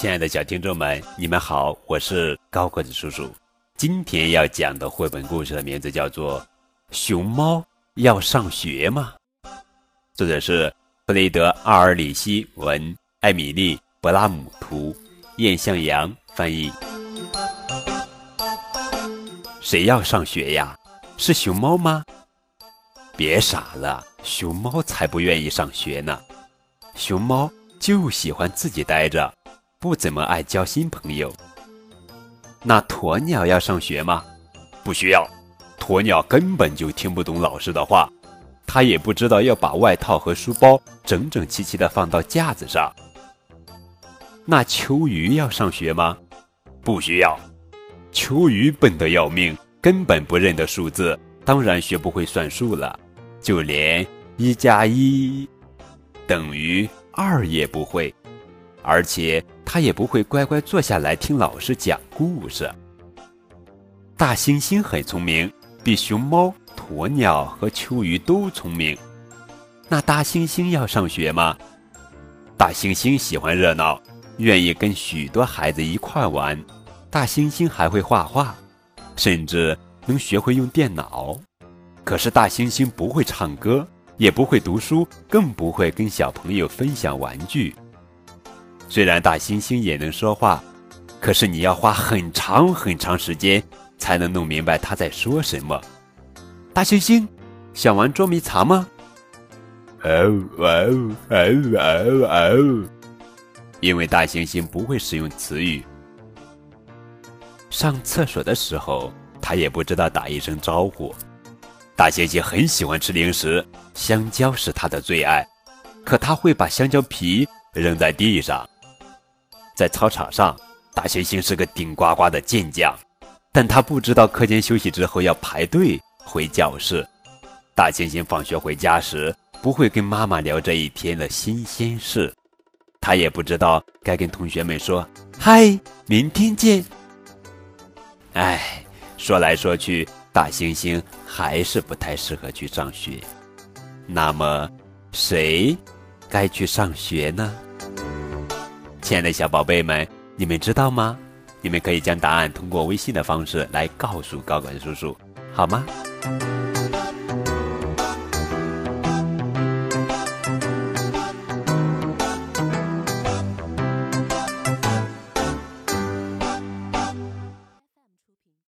亲爱的小听众们，你们好，我是高个子叔叔。今天要讲的绘本故事的名字叫做《熊猫要上学吗》，作者是弗雷德·阿尔里希文，艾米丽·布拉姆图，燕向阳翻译。谁要上学呀？是熊猫吗？别傻了，熊猫才不愿意上学呢。熊猫就喜欢自己待着。不怎么爱交新朋友。那鸵鸟要上学吗？不需要，鸵鸟根本就听不懂老师的话，它也不知道要把外套和书包整整齐齐地放到架子上。那秋鱼要上学吗？不需要，秋鱼笨得要命，根本不认得数字，当然学不会算数了，就连一加一等于二也不会。而且他也不会乖乖坐下来听老师讲故事。大猩猩很聪明，比熊猫、鸵鸟和秋鱼都聪明。那大猩猩要上学吗？大猩猩喜欢热闹，愿意跟许多孩子一块玩。大猩猩还会画画，甚至能学会用电脑。可是大猩猩不会唱歌，也不会读书，更不会跟小朋友分享玩具。虽然大猩猩也能说话，可是你要花很长很长时间才能弄明白他在说什么。大猩猩，想玩捉迷藏吗？哦哦哦哦哦！因为大猩猩不会使用词语。上厕所的时候，他也不知道打一声招呼。大猩猩很喜欢吃零食，香蕉是它的最爱，可他会把香蕉皮扔在地上。在操场上，大猩猩是个顶呱呱的健将，但他不知道课间休息之后要排队回教室。大猩猩放学回家时，不会跟妈妈聊这一天的新鲜事，他也不知道该跟同学们说“嗨，明天见”。哎，说来说去，大猩猩还是不太适合去上学。那么，谁该去上学呢？亲爱的小宝贝们，你们知道吗？你们可以将答案通过微信的方式来告诉高管叔叔，好吗？